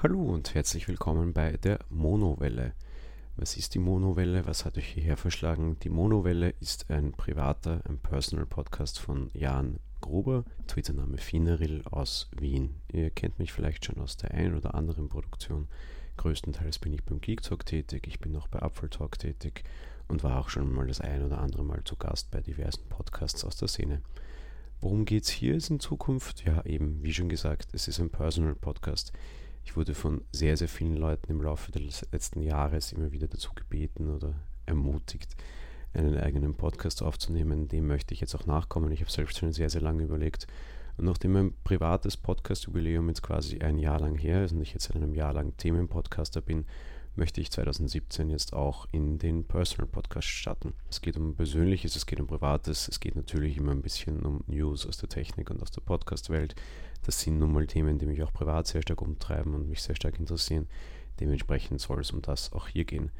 Hallo und herzlich willkommen bei der Monowelle. Was ist die Monowelle? Was hat euch hierher verschlagen? Die Monowelle ist ein privater, ein Personal Podcast von Jan Gruber, Twittername Fineril aus Wien. Ihr kennt mich vielleicht schon aus der ein oder anderen Produktion. Größtenteils bin ich beim Geek Talk tätig, ich bin auch bei Apfel Talk tätig und war auch schon mal das ein oder andere Mal zu Gast bei diversen Podcasts aus der Szene. Worum geht es hier in Zukunft? Ja, eben, wie schon gesagt, es ist ein Personal Podcast. Ich wurde von sehr, sehr vielen Leuten im Laufe des letzten Jahres immer wieder dazu gebeten oder ermutigt, einen eigenen Podcast aufzunehmen. Dem möchte ich jetzt auch nachkommen. Ich habe selbst schon sehr, sehr lange überlegt. Und nachdem mein privates Podcast-Jubiläum jetzt quasi ein Jahr lang her ist und ich jetzt seit einem Jahr lang Themenpodcaster bin, möchte ich 2017 jetzt auch in den Personal Podcast starten. Es geht um Persönliches, es geht um Privates, es geht natürlich immer ein bisschen um News aus der Technik und aus der Podcast-Welt. Das sind nun mal Themen, die mich auch privat sehr stark umtreiben und mich sehr stark interessieren. Dementsprechend soll es um das auch hier gehen.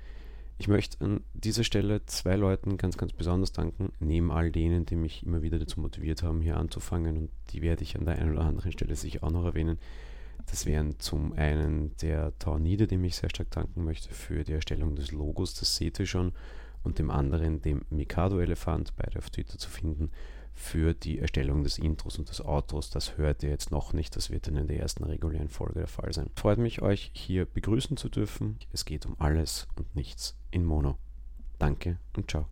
Ich möchte an dieser Stelle zwei Leuten ganz, ganz besonders danken, neben all denen, die mich immer wieder dazu motiviert haben, hier anzufangen und die werde ich an der einen oder anderen Stelle sicher auch noch erwähnen. Das wären zum einen der Tornide, dem ich sehr stark danken möchte für die Erstellung des Logos, das seht ihr schon, und dem anderen dem Mikado-Elefant, beide auf Twitter zu finden, für die Erstellung des Intros und des Outros. Das hört ihr jetzt noch nicht, das wird dann in der ersten regulären Folge der Fall sein. Freut mich, euch hier begrüßen zu dürfen. Es geht um alles und nichts in Mono. Danke und ciao.